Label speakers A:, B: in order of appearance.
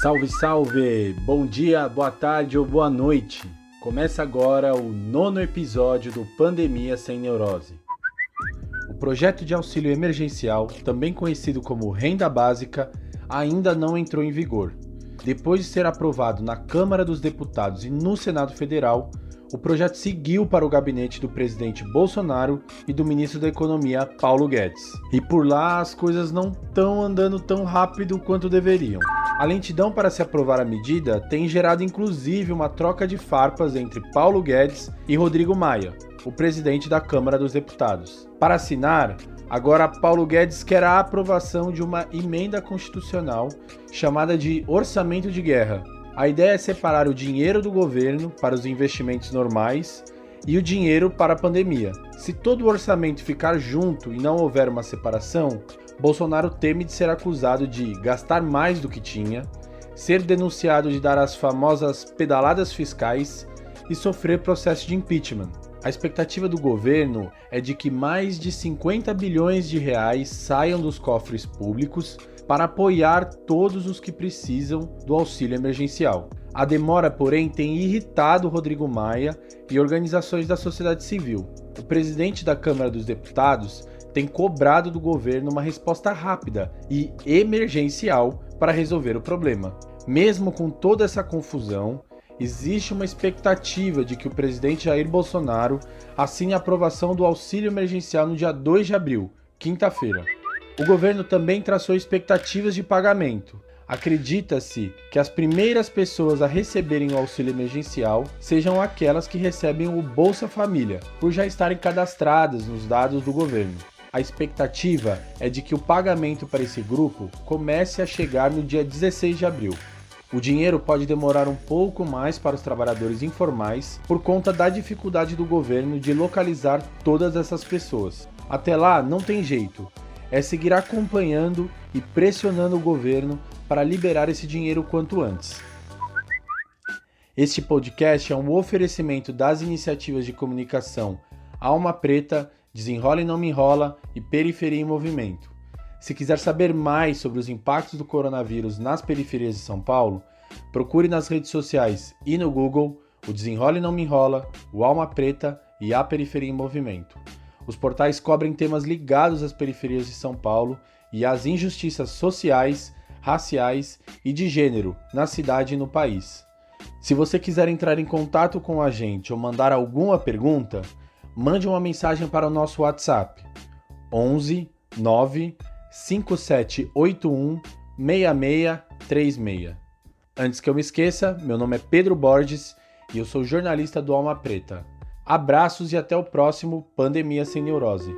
A: Salve, salve! Bom dia, boa tarde ou boa noite. Começa agora o nono episódio do Pandemia Sem Neurose. O projeto de auxílio emergencial, também conhecido como Renda Básica, ainda não entrou em vigor. Depois de ser aprovado na Câmara dos Deputados e no Senado Federal, o projeto seguiu para o gabinete do presidente Bolsonaro e do ministro da Economia Paulo Guedes. E por lá as coisas não estão andando tão rápido quanto deveriam. A lentidão para se aprovar a medida tem gerado inclusive uma troca de farpas entre Paulo Guedes e Rodrigo Maia, o presidente da Câmara dos Deputados. Para assinar, agora Paulo Guedes quer a aprovação de uma emenda constitucional chamada de Orçamento de Guerra, a ideia é separar o dinheiro do governo para os investimentos normais e o dinheiro para a pandemia. Se todo o orçamento ficar junto e não houver uma separação, Bolsonaro teme de ser acusado de gastar mais do que tinha, ser denunciado de dar as famosas pedaladas fiscais e sofrer processo de impeachment. A expectativa do governo é de que mais de 50 bilhões de reais saiam dos cofres públicos para apoiar todos os que precisam do auxílio emergencial. A demora, porém, tem irritado Rodrigo Maia e organizações da sociedade civil. O presidente da Câmara dos Deputados tem cobrado do governo uma resposta rápida e emergencial para resolver o problema. Mesmo com toda essa confusão, existe uma expectativa de que o presidente Jair Bolsonaro assine a aprovação do auxílio emergencial no dia 2 de abril, quinta-feira. O governo também traçou expectativas de pagamento. Acredita-se que as primeiras pessoas a receberem o auxílio emergencial sejam aquelas que recebem o Bolsa Família, por já estarem cadastradas nos dados do governo. A expectativa é de que o pagamento para esse grupo comece a chegar no dia 16 de abril. O dinheiro pode demorar um pouco mais para os trabalhadores informais por conta da dificuldade do governo de localizar todas essas pessoas. Até lá, não tem jeito é seguir acompanhando e pressionando o governo para liberar esse dinheiro quanto antes. Este podcast é um oferecimento das iniciativas de comunicação Alma Preta, Desenrola e Não Me Enrola e Periferia em Movimento. Se quiser saber mais sobre os impactos do coronavírus nas periferias de São Paulo, procure nas redes sociais e no Google o Desenrola e Não Me Enrola, o Alma Preta e a Periferia em Movimento. Os portais cobrem temas ligados às periferias de São Paulo e às injustiças sociais, raciais e de gênero na cidade e no país. Se você quiser entrar em contato com a gente ou mandar alguma pergunta, mande uma mensagem para o nosso WhatsApp 11 9 5781 6636. Antes que eu me esqueça, meu nome é Pedro Borges e eu sou jornalista do Alma Preta. Abraços e até o próximo Pandemia Sem Neurose.